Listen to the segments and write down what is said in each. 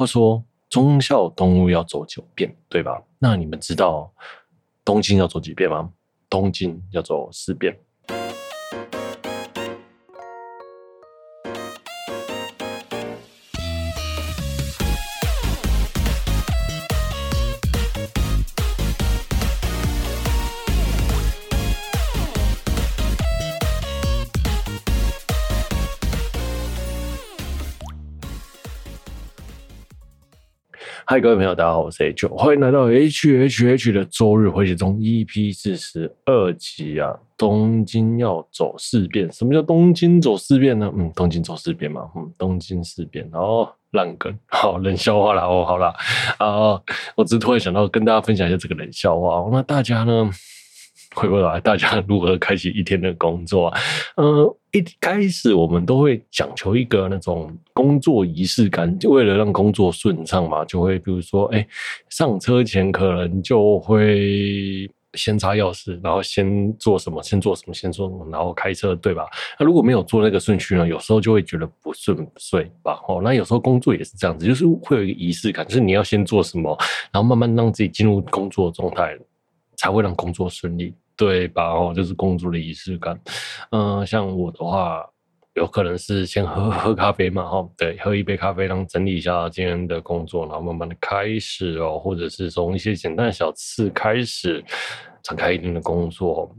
话说，忠孝东路要走九遍，对吧？那你们知道东京要走几遍吗？东京要走四遍。嗨，各位朋友，大家好，我是 H，欢迎来到 H H H 的周日回血中 EP 四十二集啊！东京要走四遍，什么叫东京走四遍呢？嗯，东京走四遍嘛，嗯，东京四遍，哦，烂梗，好冷笑话啦，哦，好啦，啊，我只突然想到跟大家分享一下这个冷笑话，那大家呢？回过来，大家如何开启一天的工作啊？呃，一开始我们都会讲求一个那种工作仪式感，就为了让工作顺畅嘛，就会比如说，哎，上车前可能就会先插钥匙，然后先做什么，先做什么，先做什么，然后开车，对吧？那如果没有做那个顺序呢，有时候就会觉得不顺遂吧。哦，那有时候工作也是这样子，就是会有一个仪式感，就是你要先做什么，然后慢慢让自己进入工作状态。才会让工作顺利，对吧？哦，就是工作的仪式感。嗯、像我的话，有可能是先喝 喝咖啡嘛，哈，对，喝一杯咖啡，然后整理一下今天的工作，然后慢慢的开始哦，或者是从一些简单的小事开始展开一定的工作。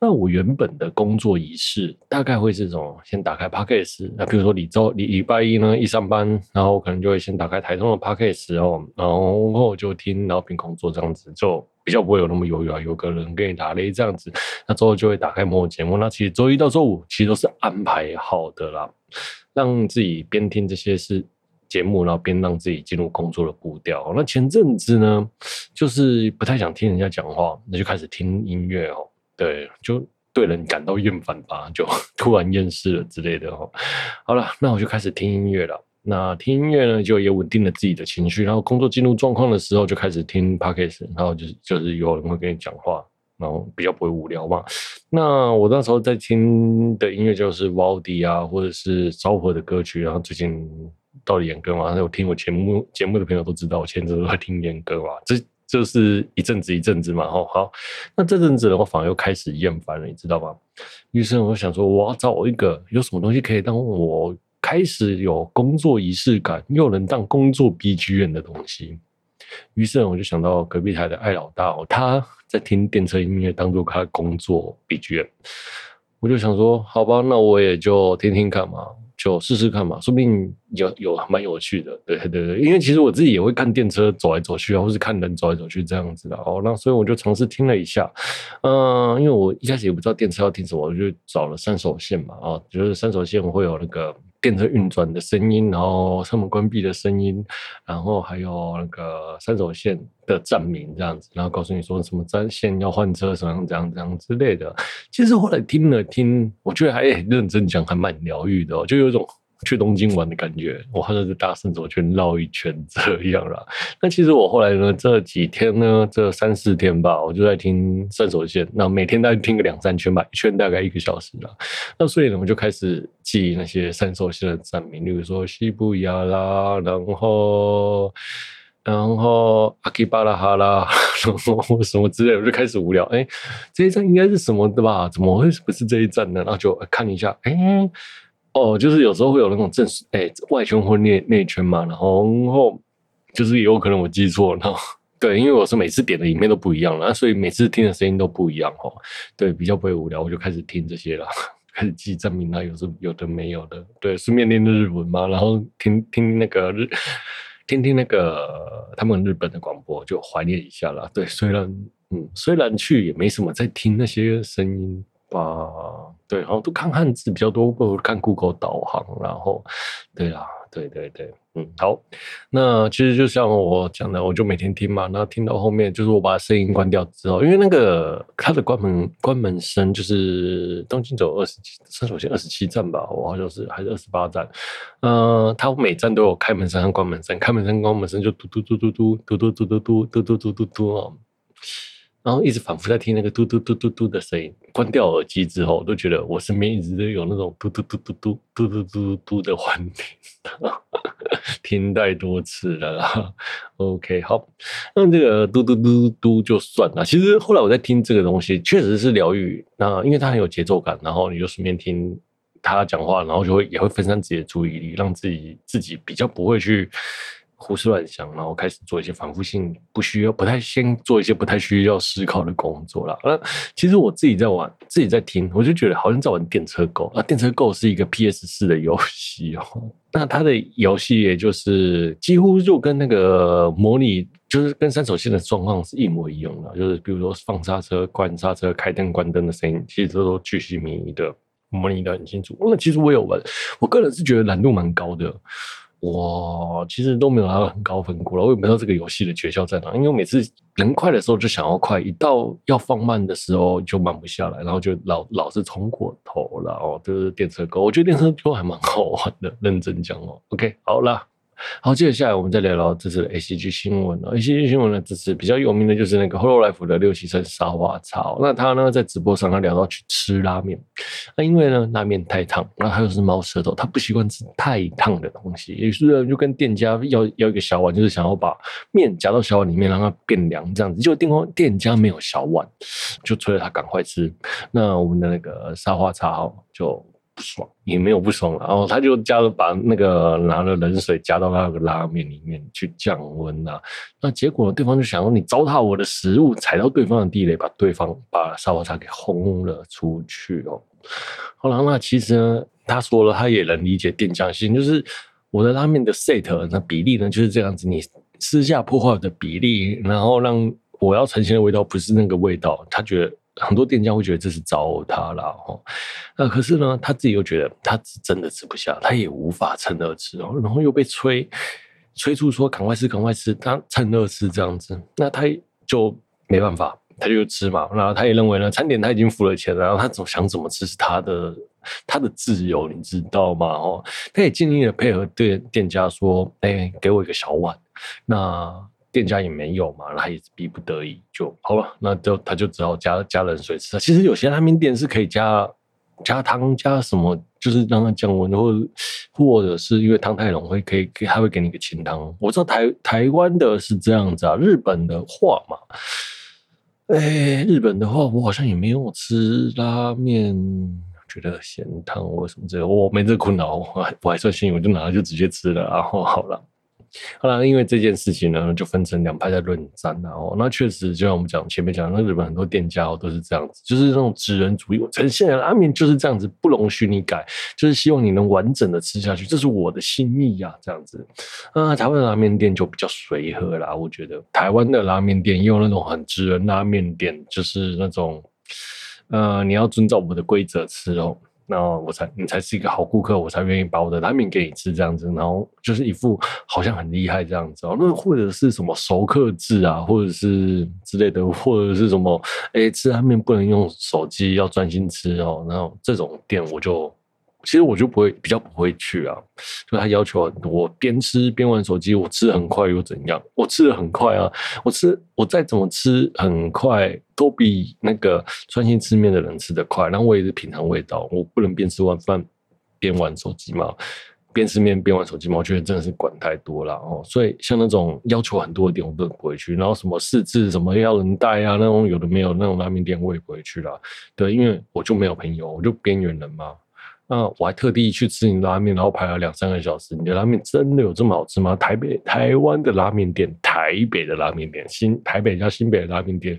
那我原本的工作仪式大概会是这种：先打开 Podcast，那比如说礼周礼礼拜一呢，一上班，然后可能就会先打开台中的 Podcast 哦，然后就听，然后凭工作这样子，就比较不会有那么犹豫啊，有个人给你打雷这样子。那之后就会打开某某节目，那其实周一到周五其实都是安排好的啦，让自己边听这些是节目，然后边让自己进入工作的步调。那前阵子呢，就是不太想听人家讲话，那就开始听音乐哦。对，就对人感到厌烦吧，就 突然厌世了之类的哦。好了，那我就开始听音乐了。那听音乐呢，就也稳定了自己的情绪。然后工作进入状况的时候，就开始听 Podcast，然后就是就是有人会跟你讲话，然后比较不会无聊嘛。那我那时候在听的音乐就是 Valdy 啊，或者是昭和的歌曲。然后最近到了演歌嘛，有听我节目节目的朋友都知道，我前阵子都在听演歌嘛。这就是一阵子一阵子嘛，吼，好，那这阵子的话，反而又开始厌烦了，你知道吗？于是我想说，我要找一个有什么东西可以当我开始有工作仪式感，又能当工作 BGM 的东西。于是我就想到隔壁台的艾老大哦，他在听电车音乐当做他工作 BGM，我就想说，好吧，那我也就听听看嘛。就试试看嘛，说不定有有蛮有趣的，对对对，因为其实我自己也会看电车走来走去啊，或是看人走来走去这样子的哦。那所以我就尝试听了一下，嗯，因为我一开始也不知道电车要听什么，我就找了三手线嘛，啊，就是三手线会有那个电车运转的声音，然后车门关闭的声音，然后还有那个三手线的站名这样子，然后告诉你说什么站线要换车，什么这样这样之类的。其实后来听了听，我觉得还很认真讲，还蛮疗愈的哦，就有一种。去东京玩的感觉，我好像是大圣手圈绕一圈这样啦。那其实我后来呢，这几天呢，这三四天吧，我就在听圣手线，那每天大概听个两三圈吧，一圈大概一个小时啦。那所以呢，我就开始记那些圣手线的站名，例如说西布亚啦，然后然后阿基巴拉哈拉，然后什么之类，我就开始无聊。哎、这一站应该是什么的吧？怎么会不是这一站呢？然后就看一下，哎、哦，就是有时候会有那种正哎、欸、外圈或内内圈嘛，然后，然后就是有可能我记错了，然后对，因为我是每次点的影片都不一样了，所以每次听的声音都不一样哦。对，比较不会无聊，我就开始听这些了，开始记证明啊，有时有的没有的，对，顺便练日文嘛，然后听听那个日，听听那个他们日本的广播，就怀念一下啦。对，虽然嗯，虽然去也没什么在听那些声音。吧，对，然后都看汉字比较多，不如看 Google 导航。然后，对啊，对对对，嗯，好。那其实就像我讲的，我就每天听嘛。那听到后面，就是我把声音关掉之后，因为那个它的关门关门声，就是东京走二十七，山手线二十七站吧，我好像是还是二十八站。嗯、它每站都有开门声和关门声，开门声、关门声就嘟嘟嘟嘟嘟嘟嘟嘟嘟嘟嘟嘟嘟嘟嘟。然后一直反复在听那个嘟嘟嘟嘟嘟的声音。关掉耳机之后，都觉得我身边一直都有那种嘟嘟嘟嘟嘟嘟嘟嘟嘟的幻听，听太多次了啦。OK，好，那这个嘟嘟嘟嘟就算了。其实后来我在听这个东西，确实是疗愈。那因为它很有节奏感，然后你就顺便听他讲话，然后就会也会分散自己的注意力，让自己自己比较不会去。胡思乱想，然后开始做一些反复性不需要、不太先做一些不太需要思考的工作了。那其实我自己在玩，自己在听，我就觉得好像在玩电车狗啊。电车购是一个 PS 四的游戏哦。那它的游戏也就是几乎就跟那个模拟，就是跟三手线的状况是一模一样的。就是比如说放刹车、关刹车、开灯、关灯的声音，其实都都巨细靡遗的模拟的很清楚。那其实我有玩，我个人是觉得难度蛮高的。我其实都没有拿到很高分过了，我也不知道这个游戏的诀窍在哪。因为我每次能快的时候就想要快，一到要放慢的时候就慢不下来，然后就老老是冲过头了哦。就是电车哥，我觉得电车哥还蛮好玩的，认真讲哦。OK，好啦。好，接下来我们再聊聊这次的 ACG 新闻了。ACG 新闻呢，这次比较有名的就是那个 Hololive 的六七成沙华超。那他呢在直播上他聊到去吃拉面，那因为呢拉面太烫，那他又是猫舌头，他不习惯吃太烫的东西，于是呢就跟店家要要一个小碗，就是想要把面夹到小碗里面让它变凉这样子。结果店方店家没有小碗，就催着他赶快吃。那我们的那个沙华超就。不爽也没有不爽，然后他就加了把那个拿了冷水加到那个拉面里面去降温啊。那结果对方就想说，你糟蹋我的食物，踩到对方的地雷，把对方把沙瓦茶给轰了出去哦。后来，那其实呢，他说了，他也能理解店家心，就是我的拉面的 set 那比例呢就是这样子，你私下破坏的比例，然后让我要呈现的味道不是那个味道，他觉得。很多店家会觉得这是糟蹋了哈，那可是呢，他自己又觉得他真的吃不下，他也无法趁热吃哦，然后又被催催促说赶快吃赶快吃，他趁热吃这样子，那他就没办法，他就吃嘛。然后他也认为呢，餐点他已经付了钱了，然后他总想怎么吃是他的他的自由，你知道吗？哦，他也尽力的配合店店家说，哎，给我一个小碗，那。店家也没有嘛，那他也是逼不得已就好了，那就他就只好加加冷水吃。其实有些拉面店是可以加加汤加什么，就是让它降温，或或者是因为汤太浓会可以给他会给你个清汤。我知道台台湾的是这样子啊，日本的话嘛，哎、日本的话我好像也没有吃拉面，觉得咸汤或什么之类，我没这困扰，我还我还算幸运，我就拿了就直接吃了，然后好了。后来，因为这件事情呢，就分成两派在论战。然后，那确实就像我们讲前面讲，那日本很多店家都是这样子，就是那种职人主义。我呈现的拉面就是这样子，不容许你改，就是希望你能完整的吃下去，这是我的心意呀，这样子。啊，台湾的拉面店就比较随和啦，我觉得台湾的拉面店用那种很职人拉面店，就是那种，呃，你要遵照我们的规则吃哦。那我才你才是一个好顾客，我才愿意把我的拉面给你吃这样子，然后就是一副好像很厉害这样子哦。那或者是什么熟客制啊，或者是之类的，或者是什么哎，吃拉面不能用手机，要专心吃哦。然后这种店我就。其实我就不会比较不会去啊，就他要求很多，边吃边玩手机，我吃很快又怎样？我吃的很快啊，我吃我再怎么吃很快，都比那个专心吃面的人吃得快。然后我也是品尝味道，我不能边吃完饭边玩手机嘛，边吃面边玩手机嘛，我觉得真的是管太多了哦。所以像那种要求很多的店，我都不会去。然后什么试吃什么要人带啊，那种有的没有那种拉面店，我也不会去了。对，因为我就没有朋友，我就边缘人嘛。那我还特地去吃你拉面，然后排了两三个小时。你的拉面真的有这么好吃吗？台北、台湾的拉面店，台北的拉面店，新台北加新北的拉面店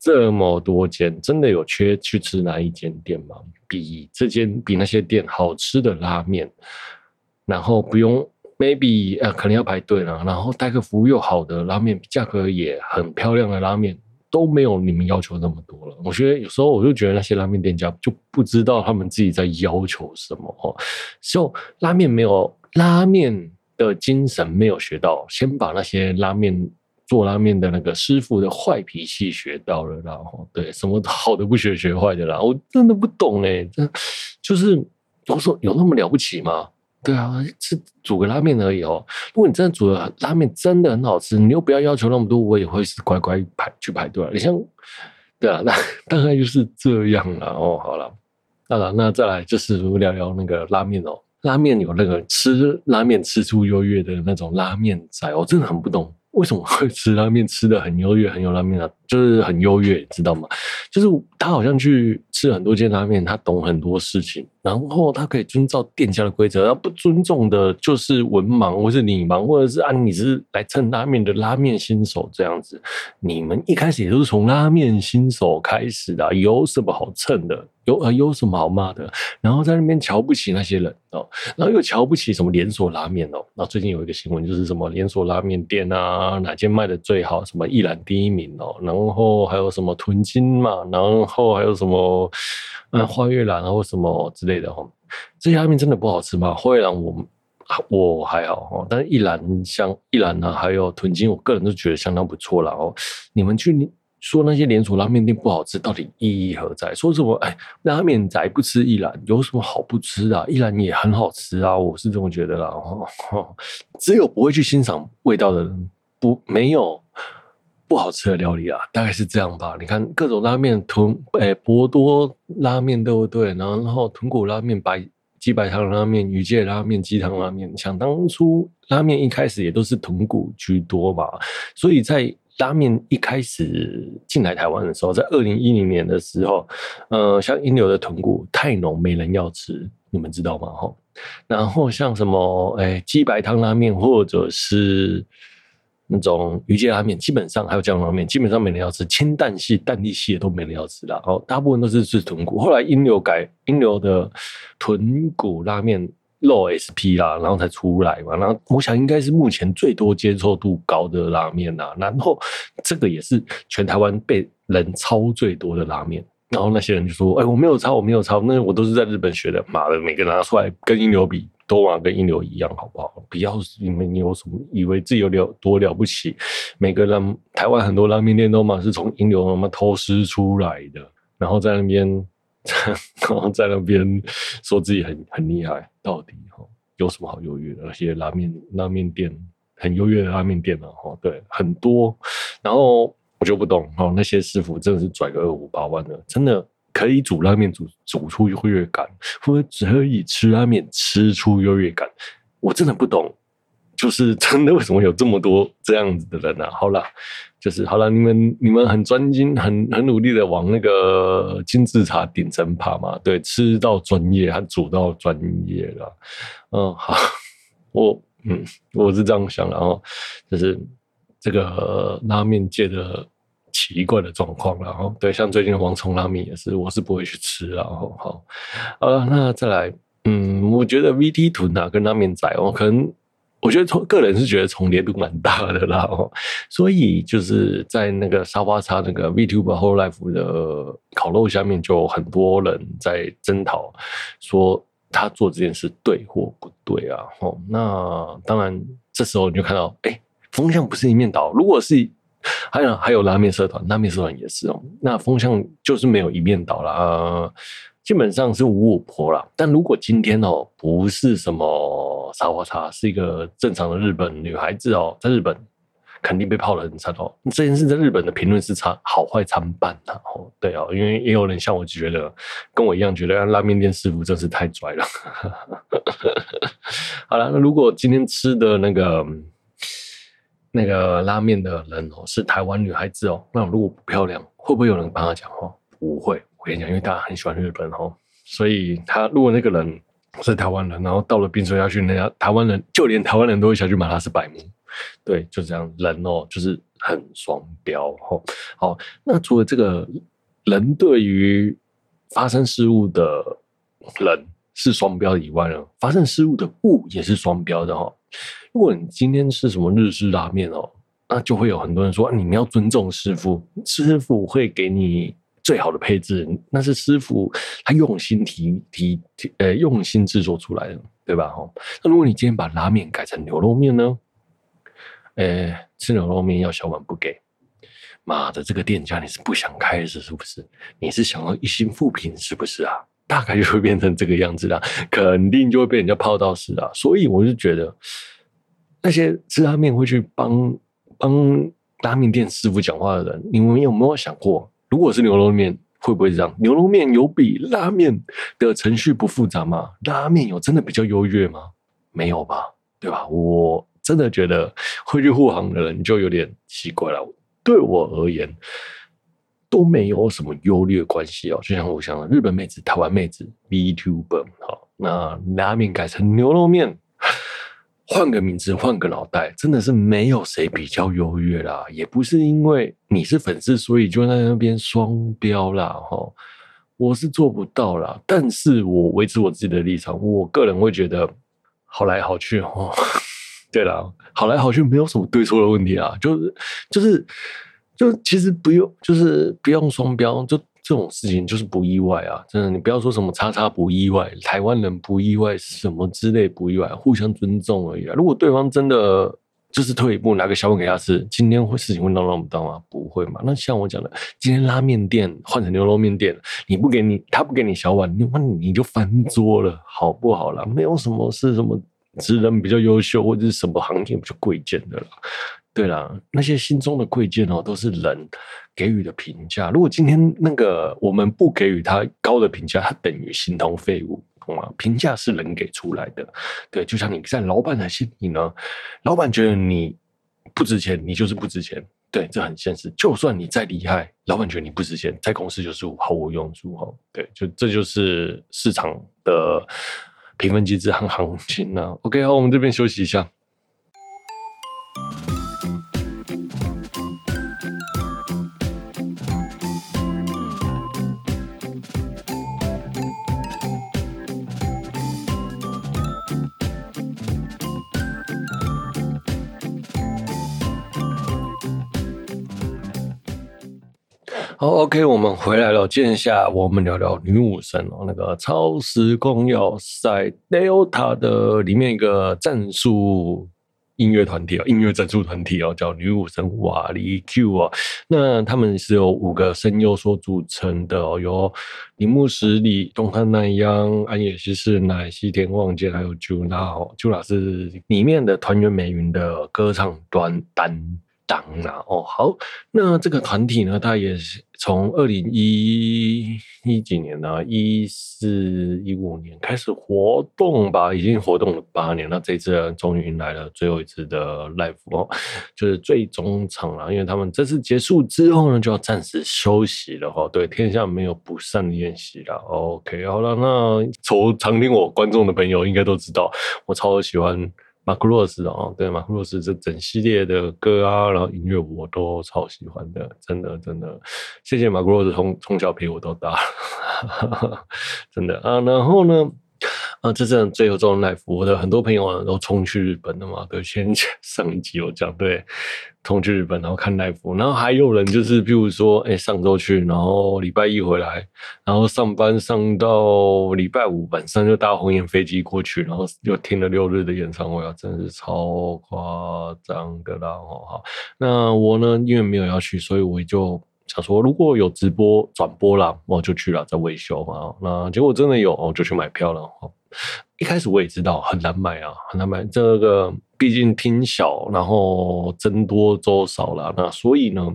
这么多间，真的有缺去吃哪一间店吗？比这间比那些店好吃的拉面，然后不用 maybe 呃可能要排队了，然后待客服务又好的拉面，价格也很漂亮的拉面。都没有你们要求那么多了。我觉得有时候我就觉得那些拉面店家就不知道他们自己在要求什么哦。就拉面没有拉面的精神没有学到，先把那些拉面做拉面的那个师傅的坏脾气学到了，然后对什么好的不学学坏的啦。我真的不懂哎，这就是我说有那么了不起吗？对啊，是煮个拉面而已哦。如果你真的煮的拉面真的很好吃，你又不要要求那么多，我也会是乖乖排去排队。你像，对啊，那大概就是这样了哦。好了，好了，那再来就是聊聊那个拉面哦。拉面有那个吃拉面吃出优越的那种拉面仔，我真的很不懂。为什么会吃拉面吃的很优越，很有拉面啊？就是很优越，知道吗？就是他好像去吃很多间拉面，他懂很多事情，然后他可以遵照店家的规则，而不尊重的就是文盲，或是你盲，或者是啊，你是来蹭拉面的拉面新手这样子。你们一开始也都是从拉面新手开始的，有什么好蹭的？有呃，有什么好骂的？然后在那边瞧不起那些人哦，然后又瞧不起什么连锁拉面哦。那最近有一个新闻，就是什么连锁拉面店啊，哪间卖的最好？什么一兰第一名哦。然然后还有什么屯京嘛？然后还有什么嗯花月兰或什么之类的哦。这些拉面真的不好吃吗？花月兰我我还好哦，但是一兰像一兰呢，还有屯京，我个人都觉得相当不错了哦。你们去。说那些连锁拉面店不好吃，到底意义何在？说什么哎，拉面仔不吃一兰，有什么好不吃的啊？一兰也很好吃啊，我是这么觉得啦。哦 只有不会去欣赏味道的人，不没有不好吃的料理啊，大概是这样吧。你看各种拉面，豚诶博多拉面对不对？然后豚骨拉面、白鸡白汤拉面、鱼介拉面、鸡汤拉面，想当初拉面一开始也都是豚骨居多嘛，所以在。拉面一开始进来台湾的时候，在二零一零年的时候，呃，像一流的豚骨太浓，没人要吃，你们知道吗？哈，然后像什么，诶，鸡白汤拉面或者是那种鱼介拉面，基本上还有酱油拉面，基本上没人要吃，清淡系、淡丽系的都没人要吃了。哦，大部分都是吃豚骨。后来鹰流改鹰流的豚骨拉面。肉 SP 啦，然后才出来嘛。然后我想应该是目前最多接受度高的拉面啦。然后这个也是全台湾被人抄最多的拉面。然后那些人就说：“哎，我没有抄，我没有抄，那我都是在日本学的。”妈的，每个拿出来跟英流比，都嘛跟英流一样，好不好？不要你们有什么以为自己有了多了不起？每个人台湾很多拉面店都嘛是从英流他妈偷师出来的，然后在那边。然后在那边说自己很很厉害，到底哈有什么好优越的？那些拉面拉面店很优越的拉面店呢？哈，对，很多。然后我就不懂哦，那些师傅真的是拽个二五八万的，真的可以煮拉面煮煮出优越感，或者只可以吃拉面吃出优越感，我真的不懂。就是 真的，为什么有这么多这样子的人呢、啊？好了，就是好了，你们你们很专精，很很努力的往那个金字塔顶层爬嘛。对，吃到专业，还煮到专业了。嗯，好，我嗯我是这样想，然后就是这个拉面界的奇怪的状况，然后对，像最近的王虫拉面也是，我是不会去吃，然后好，好了，那再来，嗯，我觉得 VT 豚啊跟拉面仔哦，可能。我觉得从个人是觉得重叠度蛮大的啦，哦，所以就是在那个沙发茶那个 VTuber Whole Life 的烤肉下面，就很多人在争讨，说他做这件事对或不对啊？哦，那当然这时候你就看到，哎，风向不是一面倒。如果是还有还有拉面社团，拉面社团也是哦，那风向就是没有一面倒了啊。基本上是五五坡啦，但如果今天哦不是什么沙发叉，是一个正常的日本女孩子哦，在日本肯定被泡得很惨哦。这件事在日本的评论是差好坏参半的哦。对哦，因为也有人像我觉得，跟我一样觉得拉面店师傅真是太拽了。好了，那如果今天吃的那个那个拉面的人哦是台湾女孩子哦，那如果不漂亮，会不会有人帮她讲话？不会。我跟你讲，因为大家很喜欢日本哦，所以他如果那个人是台湾人，然后到了冰水下去，那家台湾人就连台湾人都会想去骂他是白目，对，就这样人哦，就是很双标哦。好，那除了这个人对于发生失误的人是双标以外呢，发生失误的物也是双标的哈。如果你今天吃什么日式拉面哦，那就会有很多人说，你们要尊重师傅，师傅会给你。最好的配置，那是师傅他用心提提，呃，用心制作出来的，对吧？哈，那如果你今天把拉面改成牛肉面呢？呃，吃牛肉面要小碗不给，妈的，这个店家你是不想开是是不是？你是想要一星负评是不是啊？大概就会变成这个样子啦，肯定就会被人家泡到死啊。所以我就觉得，那些吃拉面会去帮帮拉面店师傅讲话的人，你们有没有想过，如果是牛肉面，会不会这样？牛肉面有比拉面的程序不复杂吗？拉面有真的比较优越吗？没有吧，对吧？我真的觉得会去护航的人就有点奇怪了。对我而言。都没有什么优劣关系哦，就像我想，日本妹子、台湾妹子、VTuber，好，那拉面改成牛肉面，换个名字，换个脑袋，真的是没有谁比较优越啦，也不是因为你是粉丝，所以就在那边双标啦，哈，我是做不到啦，但是我维持我自己的立场，我个人会觉得好来好去哦，对啦，好来好去没有什么对错的问题啊，就是就是。就其实不用，就是不用双标，就这种事情就是不意外啊！真的，你不要说什么叉叉不意外，台湾人不意外，什么之类不意外，互相尊重而已啊！如果对方真的就是退一步拿个小碗给他吃，今天会事情会闹那么大吗？不会嘛？那像我讲的，今天拉面店换成牛肉面店，你不给你，他不给你小碗，你你就翻桌了，好不好啦？没有什么是什么职人比较优秀，或者是什么行业比较贵贱的啦。对啦，那些心中的贵贱哦，都是人给予的评价。如果今天那个我们不给予他高的评价，他等于形同废物，懂吗？评价是人给出来的。对，就像你在老板的心里呢，老板觉得你不值钱，你就是不值钱。对，这很现实。就算你再厉害，老板觉得你不值钱，在公司就是毫无用处。哈，对，就这就是市场的评分机制和行情呢。OK，好，我们这边休息一下。好，OK，我们回来了。接下来我们聊聊女武神哦，那个超时空要塞 Delta 的里面一个战术音乐团体哦，音乐战术团体哦，叫女武神瓦里 Q 哦。那他们是由五个声优所组成的哦，有铃木十里、东汉奈央、安野希世乃、西田望见，还有 Juna 哦，Juna 是里面的团员美云的歌唱端单。当然哦，好，那这个团体呢，它也是从二零一一几年呢，一四一五年开始活动吧，已经活动了八年，那这次终于迎来了最后一次的 live 哦，就是最终场了，因为他们这次结束之后呢，就要暂时休息了哈。对，天下没有不散的宴席了。OK，好了，那从常听我观众的朋友应该都知道，我超喜欢。马库洛斯哦，对，马库洛斯这整系列的歌啊，然后音乐我都超喜欢的，真的真的，谢谢马库洛斯从从小陪我到大，真的啊，然后呢？啊，这阵最后这种 live，我的很多朋友都冲去日本了嘛。对，先 上一集有讲，对，冲去日本然后看 live，然后还有人就是，譬如说，哎，上周去，然后礼拜一回来，然后上班上到礼拜五晚上就搭红眼飞机过去，然后又听了六日的演唱会啊，真是超夸张的啦！哈，那我呢，因为没有要去，所以我就。想说如果有直播转播啦，我就去了，在维修嘛。那结果真的有，我就去买票了。一开始我也知道很难买啊，很难买。这个毕竟厅小，然后僧多粥少了，那所以呢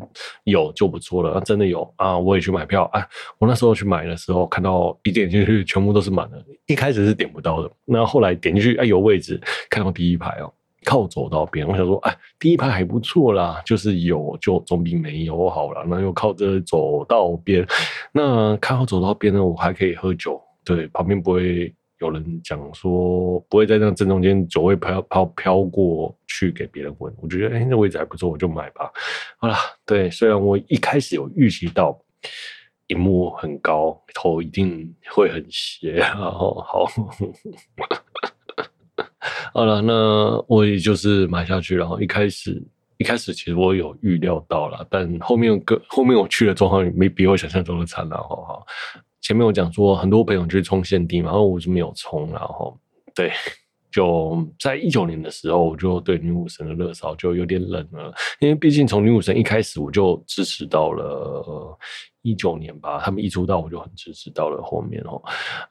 有就不错了。那真的有啊，我也去买票啊。我那时候去买的时候，看到一点进去全部都是满的，一开始是点不到的。那后来点进去，哎，有位置，看到第一排哦。靠走道边，我想说，哎，第一排还不错啦，就是有就总比没有好了。那又靠着走道边，那靠走道边呢，我还可以喝酒，对，旁边不会有人讲说，不会在那正中间酒会飘飘飘过去给别人闻。我觉得，哎，那位置还不错，我就买吧。好了，对，虽然我一开始有预期到，荧幕很高，头一定会很斜，然后好。好了，那我也就是买下去，然后一开始一开始其实我有预料到了，但后面个后面我去的状况没比我想象中的惨了，哈哈。前面我讲说很多朋友去冲限定嘛，然后我就没有冲，然后对，就在一九年的时候，我就对女武神的热潮就有点冷了，因为毕竟从女武神一开始我就支持到了一九年吧，他们一出道我就很支持到了后面哦，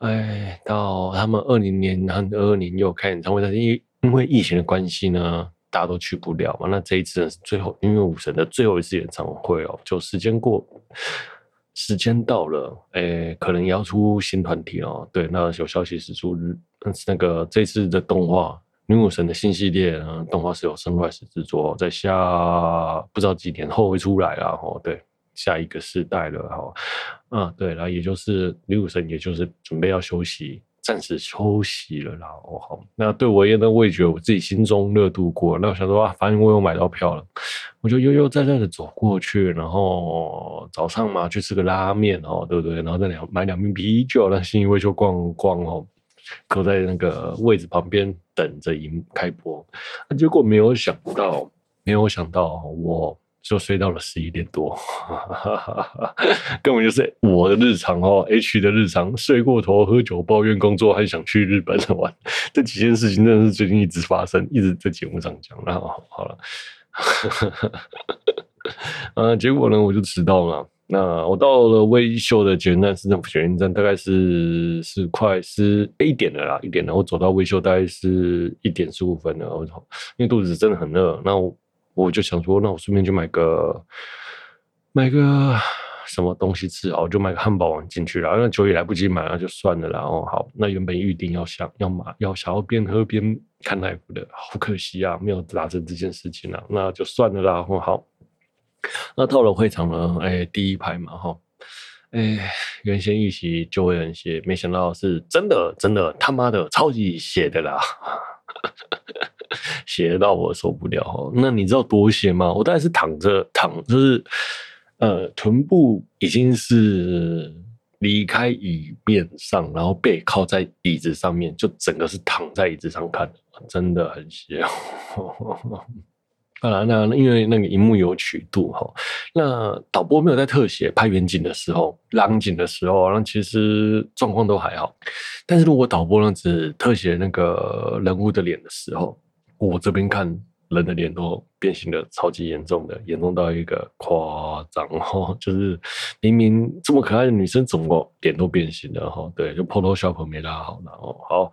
哎，到他们二零年和二二年又开演唱会，但是因因为疫情的关系呢，大家都去不了嘛，那这一次是最后女武神的最后一次演唱会哦，就时间过。时间到了，诶、可能也要出新团体哦。对，那有消息是出日，那个这次的动画《女武神》的新系列呢，动画是由 Sunrise 制作，在下不知道几年后会出来了。哦，对，下一个世代了。哈，嗯，对，然后也就是女武神，也就是准备要休息。暂时休息了啦，哦好，那对我而言呢，我也觉我自己心中热度过。那我想说啊，反正我有买到票了，我就悠悠哉哉的走过去，然后早上嘛去吃个拉面哦，对不对？然后再两买两瓶啤酒，让信义威秀逛逛哦，搁在那个位置旁边等着迎开播。那结果没有想到，没有想到我。就睡到了十一点多，根本就是我的日常哦，H 的日常，睡过头、喝酒、抱怨工作，还想去日本玩，这几件事情真的是最近一直发生，一直在节目上讲。那好，好了，嗯，结果呢，我就迟到了。那我到了威秀的捷运站，市政府捷运站，大概是是快是一点了啦，一点了。我走到威秀大概是一点十五分了，我操，因为肚子真的很饿。那我。我就想说，那我顺便就买个买个什么东西吃啊，我就买个汉堡王进去了。那酒也来不及买了，就算了。啦。哦好，那原本预定要想要买要想要边喝边看 live 的，好可惜啊，没有达成这件事情了，那就算了啦。然后好，那到了会场呢，哎，第一排嘛，哈，哎，原先预期就会很血，没想到是真的，真的他妈的超级血的啦。斜到我受不了，那你知道多斜吗？我大概是躺着躺，就是呃，臀部已经是离开椅面上，然后背靠在椅子上面，就整个是躺在椅子上看，真的很斜斜。啊，那因为那个荧幕有曲度哈，那导播没有在特写拍远景的时候、浪景的时候，那其实状况都还好。但是如果导播呢只特写那个人物的脸的时候，我这边看。人的脸都变形的超级严重的，严重到一个夸张哈，就是明明这么可爱的女生，怎么脸都变形了哈？对，就 Photoshop 没拉好，然后好，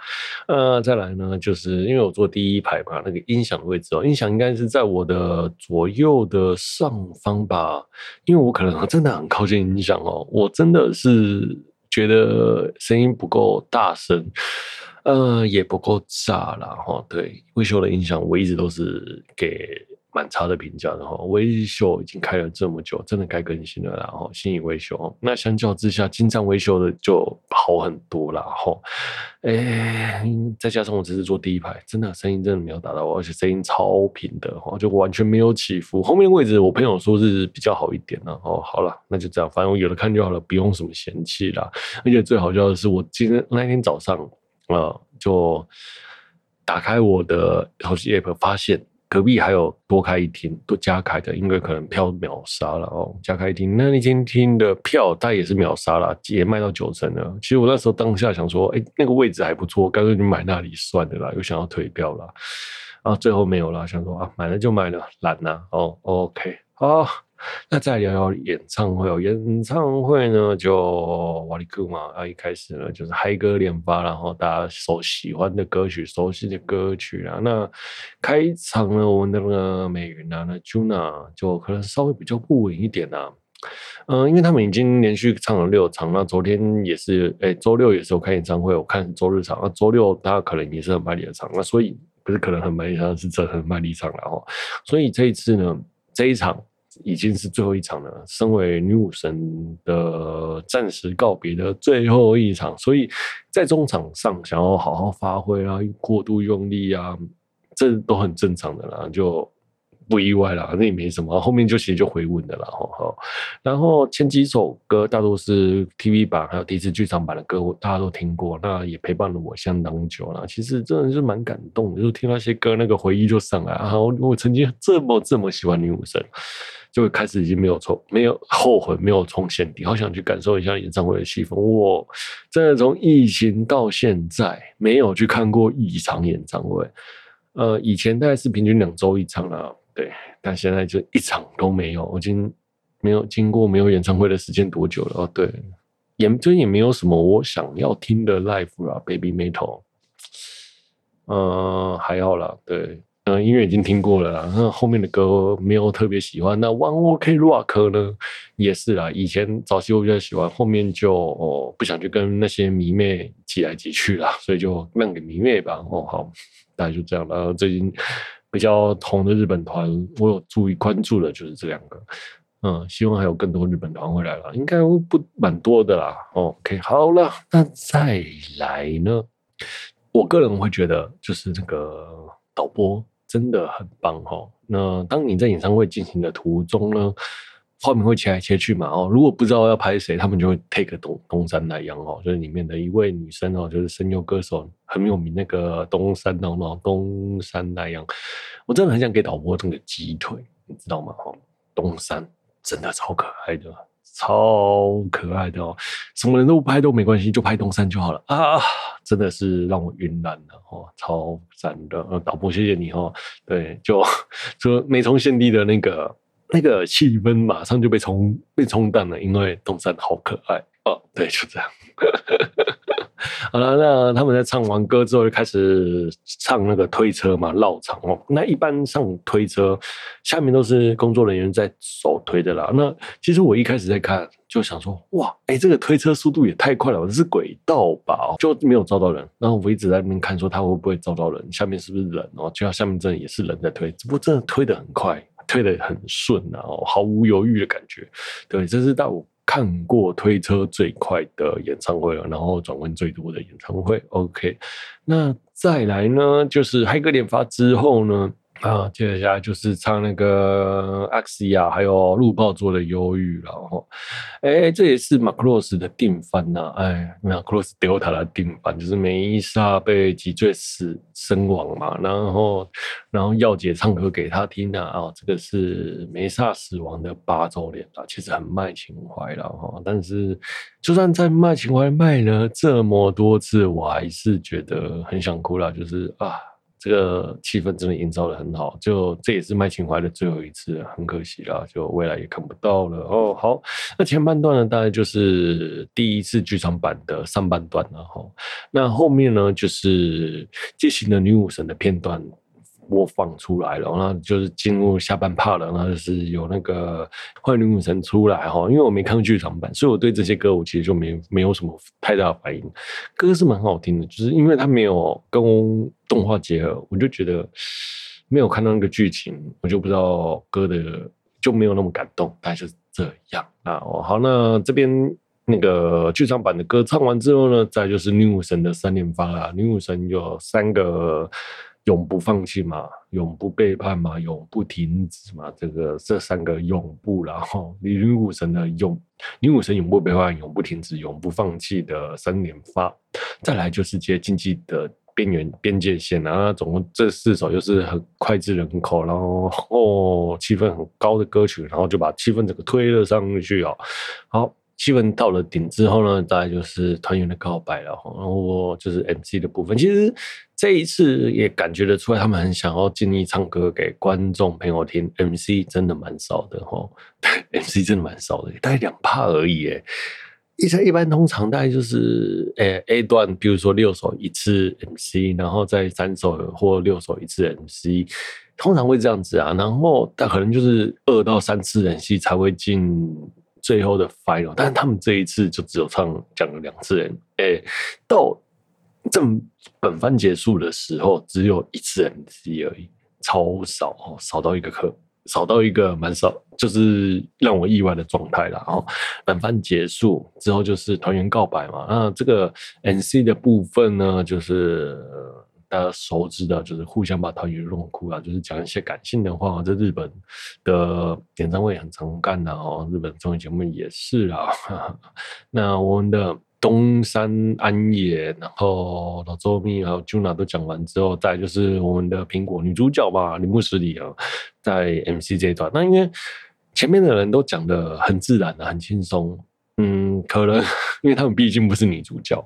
呃，再来呢，就是因为我坐第一排嘛，那个音响的位置哦，音响应该是在我的左右的上方吧，因为我可能真的很靠近音响哦，我真的是觉得声音不够大声。呃，也不够炸啦。哈。对，威秀的音响我一直都是给蛮差的评价的哈。威秀已经开了这么久，真的该更新了。然后信义威秀，那相较之下，精湛威秀的就好很多啦。哈。哎，再加上我只是坐第一排，真的声音真的没有打到我，而且声音超平的哈，就完全没有起伏。后面位置我朋友说是比较好一点了。哦，好了，那就这样，反正我有的看就好了，不用什么嫌弃啦。而且最好笑的是，我今天那天早上。呃，就打开我的手机 app，发现隔壁还有多开一厅，多加开的，因为可能票秒杀了哦。加开一厅，那那间厅的票，它也是秒杀了，也卖到九成了。其实我那时候当下想说，哎、那个位置还不错，干脆你买那里算了啦，又想要退票了，啊，最后没有了，想说啊，买了就买了，懒呐，哦，OK，好。那再聊聊演唱会哦，演唱会呢就瓦力克嘛，啊，一开始呢就是嗨歌连发，然后大家所喜欢的歌曲、熟悉的歌曲啊。那开场呢，我们的那个美云啊，那 Juna 就可能稍微比较不稳一点呐。嗯，因为他们已经连续唱了六场，那昨天也是，哎，周六也是有开演唱会，我看周日场，那周六大家可能也是很卖力的场，那所以不是可能很卖力场，是真的很卖力场了哦。所以这一次呢，这一场。已经是最后一场了，身为女武神的暂时告别的最后一场，所以在中场上想要好好发挥啊，过度用力啊，这都很正常的啦，就不意外啦，那也没什么，后面就其实就回稳的了哈。然后前几首歌大多是 TV 版还有第一次剧场版的歌，大家都听过，那也陪伴了我相当久了。其实真的是蛮感动，就听那些歌，那个回忆就上来啊。我我曾经这么这么喜欢女武神。就开始已经没有冲，没有后悔，没有冲线底，好想去感受一下演唱会的气氛。我真的从疫情到现在没有去看过一场演唱会。呃，以前大概是平均两周一场了，对，但现在就一场都没有。我已经没有经过没有演唱会的时间多久了？哦，对，也最近也没有什么我想要听的 live 啦，Baby Metal。嗯，还好啦，对。嗯，音乐已经听过了啦，那后面的歌没有特别喜欢。那 One OK Rock 呢，也是啦。以前早期我比较喜欢，后面就哦不想去跟那些迷妹挤来挤去啦，所以就让给迷妹吧。哦，好，大概就这样了。最近比较红的日本团，我有注意关注的，就是这两个。嗯，希望还有更多日本团会来了，应该不蛮多的啦。OK，好了，那再来呢？我个人会觉得，就是这个导播。真的很棒哈！那当你在演唱会进行的途中呢，画面会切来切去嘛哦。如果不知道要拍谁，他们就会 take 东东山奈央哦，就是里面的一位女生哦，就是声优歌手很有名那个东山哦，东山奈央。我真的很想给导播这个鸡腿，你知道吗？哈，东山真的超可爱的。超可爱的哦，什么人都不拍都没关系，就拍东山就好了啊！真的是让我晕烂了哦，超赞的！呃，导播谢谢你哦。对，就就没冲现地的那个那个气氛马上就被冲被冲淡了，因为东山好可爱哦。对，就这样。好了，那他们在唱完歌之后就开始唱那个推车嘛，绕场哦。那一般上推车，下面都是工作人员在手推的啦。那其实我一开始在看，就想说，哇，哎、这个推车速度也太快了，这是轨道吧？就没有照到人。然后我一直在那边看，说他会不会照到人，下面是不是人哦？就像下面真的也是人在推，只不过真的推得很快，推得很顺啊，毫无犹豫的感觉。对，这是到。看过推车最快的演唱会了，然后转换最多的演唱会。OK，那再来呢，就是嗨歌连发之后呢。啊，接下来就是唱那个阿西亚，还有陆爆做的忧郁了哈。哎、欸，这也是马克罗斯的定番呐、啊。哎，马克罗斯丢他的定番，就是梅伊莎被脊椎死身亡嘛，然后然后耀姐唱歌给他听啊。啊，这个是梅莎死亡的八周年啊，其实很卖情怀了哈。但是就算在卖情怀卖了这么多次，我还是觉得很想哭了，就是啊。这个气氛真的营造得很好，就这也是卖情怀的最后一次，很可惜啦，就未来也看不到了哦。好，那前半段呢，大概就是第一次剧场版的上半段了哈。那后面呢，就是进行的女武神的片段。播放出来了，然后就是进入下半 part 了，然后就是有那个坏女武神出来哈，因为我没看过剧场版，所以我对这些歌我其实就没没有什么太大的反应。歌是蛮好听的，就是因为它没有跟动画结合，我就觉得没有看到那个剧情，我就不知道歌的就没有那么感动。大概就是这样啊。好，那这边那个剧场版的歌唱完之后呢，再就是女武神的三连发啦。女武神有三个。永不放弃嘛，永不背叛嘛，永不停止嘛，这个这三个永不，然后女武神的永，女武神永不背叛，永不停止，永不放弃的三连发，再来就是接竞技的边缘边界线，然后总共这四首又是很脍炙人口，然后哦气氛很高的歌曲，然后就把气氛整个推了上去哦，好。气氛到了顶之后呢，大概就是团员的告白了。然后就是 MC 的部分，其实这一次也感觉得出来，他们很想要尽力唱歌给观众朋友听。MC 真的蛮少的哈，MC 真的蛮少的，大概两趴而已。哎，一般一般通常大概就是诶 A 段，比如说六首一次 MC，然后再三首或六首一次 MC，通常会这样子啊。然后但可能就是二到三次 MC 才会进。最后的 final，但是他们这一次就只有唱讲了两次人，哎、欸，到正本番结束的时候只有一次 MC 而已，超少哦，少到一个课，少到一个蛮少，就是让我意外的状态了。哦本番结束之后就是团员告白嘛，那这个 MC 的部分呢，就是。大家熟知的，就是互相把团员弄哭啊，就是讲一些感性的话。在日本的演唱会很常干的哦，日本综艺节目也是啊。那我们的东山安野，然后老周咪还有 Juna 都讲完之后，再就是我们的苹果女主角嘛，铃木十里啊，在 MC 这一段。那因为前面的人都讲的很自然的、很轻松。嗯，可能因为他们毕竟不是女主角，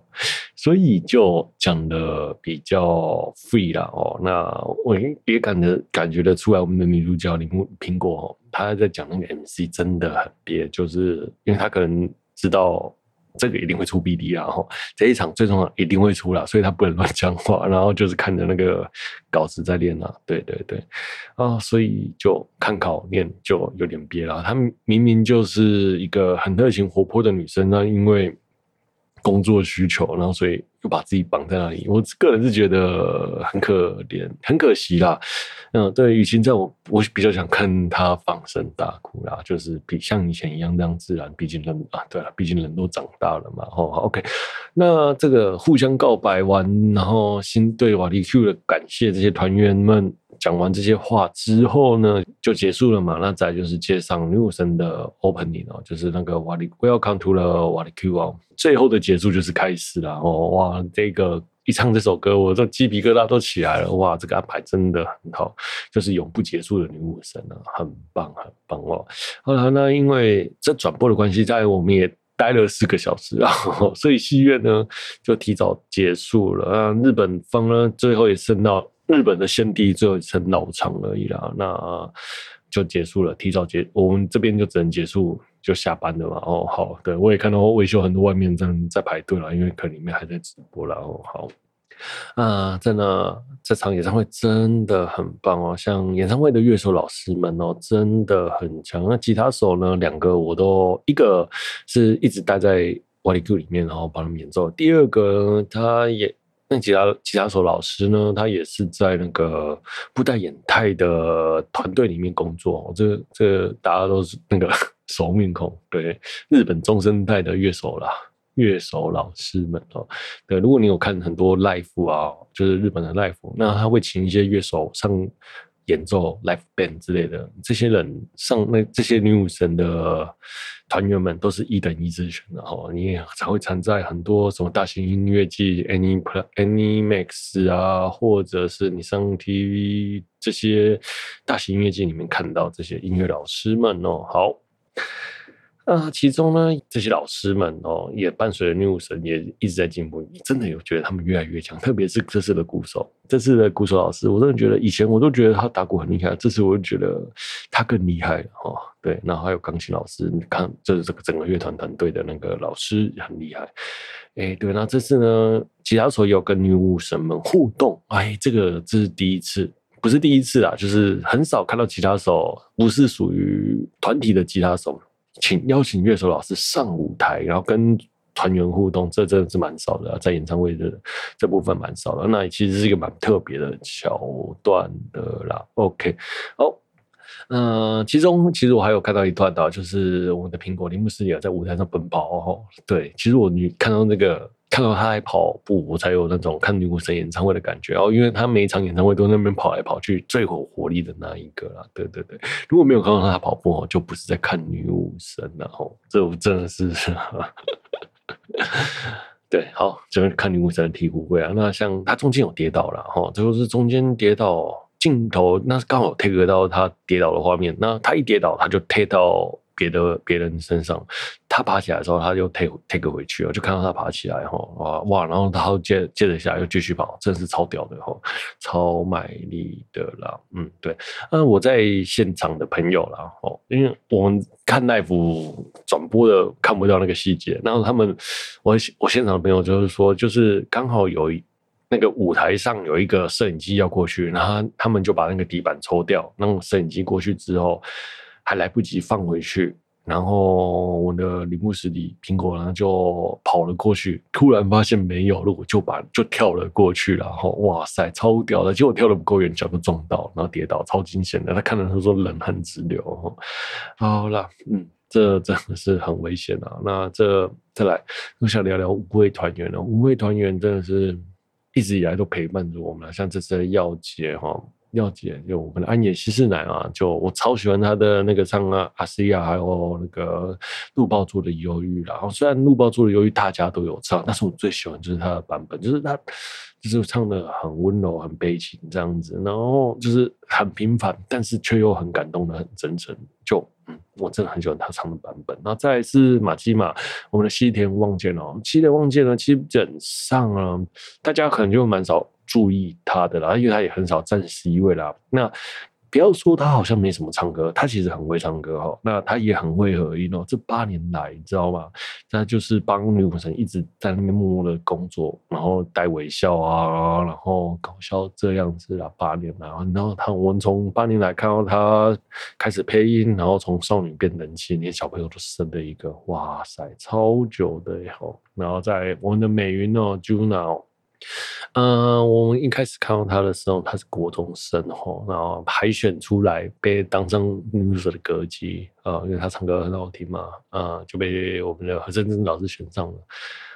所以就讲的比较 free 啦哦。那我也感觉感觉得出来，我们的女主角林木苹果哦，她在讲那个 MC 真的很憋，就是因为她可能知道。这个一定会出 BD 啦，哈，这一场最重要一定会出啦，所以他不能乱讲话，然后就是看着那个稿子在练啊，对对对，啊，所以就看考练就有点憋了。他明明就是一个很热情活泼的女生，那因为。工作需求，然后所以又把自己绑在那里。我个人是觉得很可怜，很可惜啦。嗯，对，雨晴在我，我比较想看他放声大哭啦，就是比像以前一样这样自然。毕竟人啊，对了，毕竟人都长大了嘛。哦，，OK。那这个互相告白完，然后新对瓦力 Q 的感谢这些团员们。讲完这些话之后呢，就结束了嘛。那再就是接上女武神的 opening 哦，就是那个瓦力 Welcome to the 瓦力 Q 哦。最后的结束就是开始了哦。哇，这个一唱这首歌，我这鸡皮疙瘩都起来了。哇，这个安排真的很好，就是永不结束的女武神啊，很棒很棒哦。后来，那因为这转播的关系，在我们也待了四个小时啊，所以戏院呢就提早结束了啊。日本方呢，最后也升到。日本的先帝最后一层老长而已啦，那就结束了，提早结，我们这边就只能结束，就下班了嘛。哦，好，对，我也看到维修很多外面正在排队了，因为可能里面还在直播了。哦，好，啊，真的这场演唱会真的很棒哦，像演唱会的乐手老师们哦，真的很强。那吉他手呢，两个我都一个是一直待在瓦力 Q 里面，然后帮他们演奏，第二个他也。那吉他吉他手老师呢，他也是在那个布袋演太的团队里面工作。这、这、大家都是那个 熟面孔，对日本中生代的乐手啦，乐手老师们哦。对，如果你有看很多 live 啊，就是日本的 live，那他会请一些乐手上。演奏 l i f e band 之类的，这些人上那这些女武神的团员们都是一等一之选，然后你也才会参在很多什么大型音乐季 Any Any Max 啊，或者是你上 TV 这些大型音乐季里面看到这些音乐老师们哦，好。那其中呢，这些老师们哦，也伴随着女武神也一直在进步。你真的有觉得他们越来越强？特别是这次的鼓手，这次的鼓手老师，我真的觉得以前我都觉得他打鼓很厉害，这次我就觉得他更厉害哦。对，然后还有钢琴老师，你看，这是这个整个乐团团队的那个老师很厉害。哎，对，那这次呢，吉他手也有跟女武神们互动。哎，这个这是第一次，不是第一次啊，就是很少看到吉他手不是属于团体的吉他手。请邀请乐手老师上舞台，然后跟团员互动，这真的是蛮少的，在演唱会这这部分蛮少的。那其实是一个蛮特别的桥段的啦。OK，好，嗯，其中其实我还有看到一段的，就是我们的苹果铃木诗也在舞台上奔跑哦。对，其实我你看到那个。看到他在跑步，我才有那种看女武神演唱会的感觉哦，因为他每一场演唱会都在那边跑来跑去，最有活力的那一个啦。对对对，如果没有看到他跑步哦，就不是在看女武神了哦。这真的是，对，好，这边看女武神的醍醐味啊。那像他中间有跌倒了哈，最后是中间跌倒镜头，那是刚好 take 到他跌倒的画面。那他一跌倒，他就贴到。别的别人身上，他爬起来的时候，他就 take take 回去了，就看到他爬起来哈，哇哇，然后他接接着下来又继续跑，真是超屌的哈，超卖力的啦，嗯对，嗯我在现场的朋友啦，哦，因为我们看 live 转播的看不到那个细节，然后他们我我现场的朋友就是说，就是刚好有一那个舞台上有一个摄影机要过去，然后他们就把那个底板抽掉，让摄影机过去之后。还来不及放回去，然后我的铃木师弟苹果呢就跑了过去，突然发现没有路，就把就跳了过去，然后哇塞，超屌的！结果跳得不够远，脚就撞到，然后跌倒，超惊险的。他看到他说冷汗直流。好了，嗯，这真的是很危险啊。那这再来，我想聊聊五位团员了。五位团员真的是一直以来都陪伴着我们，像这次的耀杰哈。耀姐，就我们的安野希世乃啊，就我超喜欢她的那个唱啊阿西亚，还有那个鹿抱座的忧郁啦。然后虽然鹿抱座的忧郁大家都有唱，但是我最喜欢就是她的版本，就是她就是唱的很温柔、很悲情这样子，然后就是很平凡，但是却又很感动的很真诚。就嗯，我真的很喜欢她唱的版本。那再来是玛姬玛，我们的西田望见哦，西田望见呢，基本上啊，大家可能就蛮少。注意他的啦，因为他也很少站 C 位啦。那不要说他好像没什么唱歌，他其实很会唱歌哈。那他也很会合音哦。这八年来，你知道吗？他就是帮女武神一直在那边默默的工作，然后带微笑啊，然后搞笑这样子啦。八年来，然后他我们从八年来看到他开始配音，然后从少女变人气，连小朋友都生了一个，哇塞，超久的以后，然后在我们的美云哦，Juna。嗯、我们一开始看到他的时候，他是国中生哦，然后海选出来被当成 loser 的歌姬啊，因为他唱歌很好听嘛，啊、呃，就被我们的何振振老师选上了。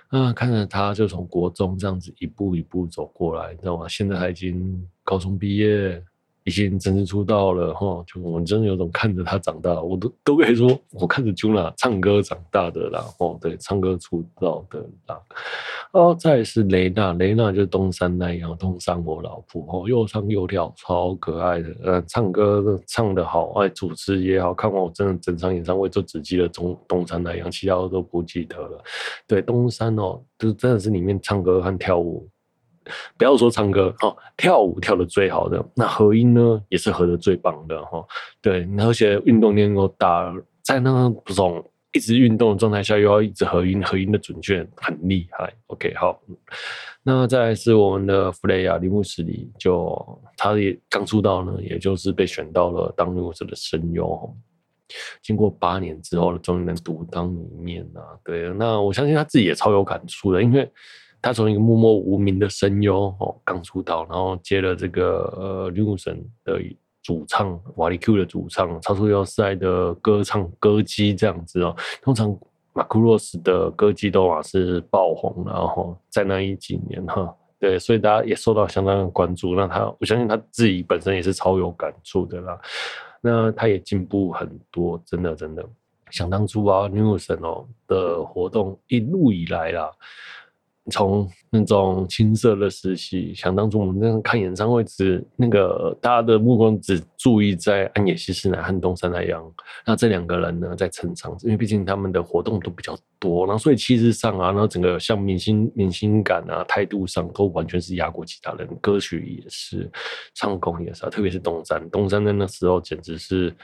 啊、看着他就从国中这样子一步一步走过来，你知道吗？现在他已经高中毕业。已经正式出道了哈，就我们真的有种看着他长大，我都都可以说我看着 Juna 唱歌长大的啦，哦，对，唱歌出道的啦，哦，再是雷娜，雷娜就是东山奈央，东山我老婆哦，又唱又跳，超可爱的，呃，唱歌唱得好，哎主持也好，看完我真的整场演唱会就只记得东东山奈央，其他都不记得了。对，东山哦，就真的是里面唱歌和跳舞。不要说唱歌哦，跳舞跳得最好的，那合音呢也是合得最棒的哈。对，而且运动量又大，在那种一直运动的状态下，又要一直合音，合音的准确很厉害。OK，好，那再来是我们的弗雷亚铃木十里，就他也刚出道呢，也就是被选到了当女武神的声优。经过八年之后，终于能独当一面啊。对，那我相信他自己也超有感触的，因为。他从一个默默无名的声优哦，刚出道，然后接了这个呃女武神的主唱瓦力 Q 的主唱，超出要塞的歌唱歌姬这样子哦。通常马库洛斯的歌姬都啊是爆红，然后在那一几年哈，对，所以大家也受到相当的关注。那他，我相信他自己本身也是超有感触的啦。那他也进步很多，真的真的。想当初啊，女武神哦的活动一路以来啦。从那种青涩的时期，想当初我们那样看演唱会，只那个大家的目光只注意在安野希世乃和东山奈央，那这两个人呢在成长，因为毕竟他们的活动都比较多，然后所以气质上啊，然后整个像明星明星感啊，态度上都完全是压过其他人，歌曲也是，唱功也是啊，特别是东山，东山在那时候简直是。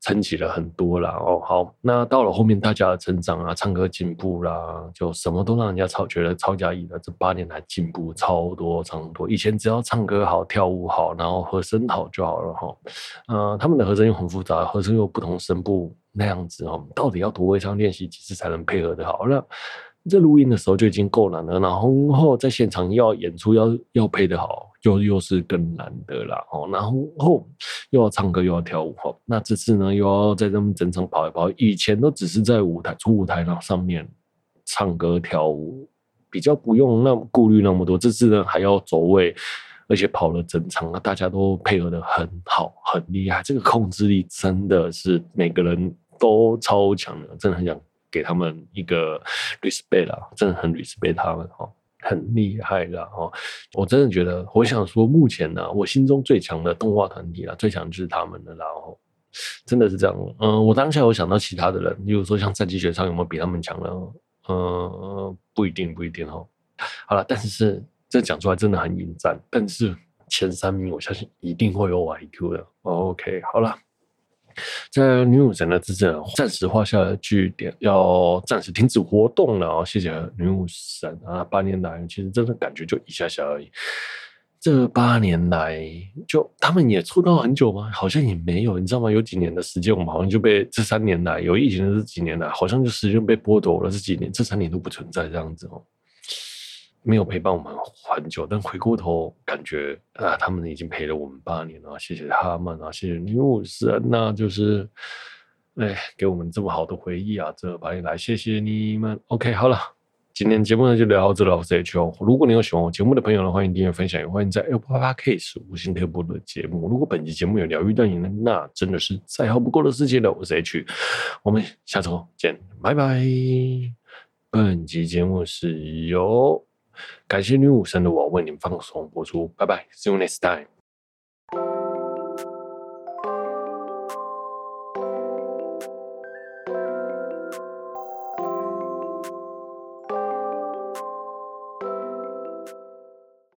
撑起了很多啦哦，好，那到了后面大家的成长啊，唱歌进步啦，就什么都让人家超觉得超压抑的。这八年来进步超多超多，以前只要唱歌好、跳舞好，然后和声好就好了哈。呃，他们的和声又很复杂，和声又不同声部那样子哦，到底要多会唱练习几次才能配合的好？那这录音的时候就已经够难了，然后在现场要演出要要配得好。又又是更难的啦，哦，然后又要唱歌又要跳舞，哈，那这次呢又要在这么整场跑一跑，以前都只是在舞台主舞台上上面唱歌跳舞，比较不用那么顾虑那么多，这次呢还要走位，而且跑了整场，大家都配合的很好，很厉害，这个控制力真的是每个人都超强的，真的很想给他们一个 respect 啦，真的很 respect 他们，哈。很厉害啦哦，我真的觉得，我想说，目前呢，我心中最强的动画团体啦，最强就是他们的，然后真的是这样。嗯，我当下有想到其他的人，比如说像战机学上有没有比他们强呢？嗯，不一定，不一定哦。好了，但是这讲出来真的很引战，但是前三名我相信一定会有 YQ 的。OK，好了。在女武神的之阵暂时画下了句点，要暂时停止活动了哦。谢谢女武神啊！八年来，其实真的感觉就一下下而已。这八年来，就他们也出道很久吗？好像也没有，你知道吗？有几年的时间，我们好像就被这三年来有疫情的这几年来，好像就时间被剥夺了。这几年，这三年都不存在这样子哦。没有陪伴我们很久，但回过头感觉啊，他们已经陪了我们八年了，谢谢他们啊，谢谢女武神，那就是，哎，给我们这么好的回忆啊，这八年来谢谢你们。OK，好了，今天节目呢就聊到这了，我是 H O。如果你有喜欢我节目的朋友呢，欢迎订阅分享，也欢迎在 Apple Podcast 五星推播的节目。如果本期节目有疗愈到你呢，那真的是再好不过的事情了。我是 H，我们下周见，拜拜。本期节目是由感谢女武神的我为您放松播出，拜拜，See you next time。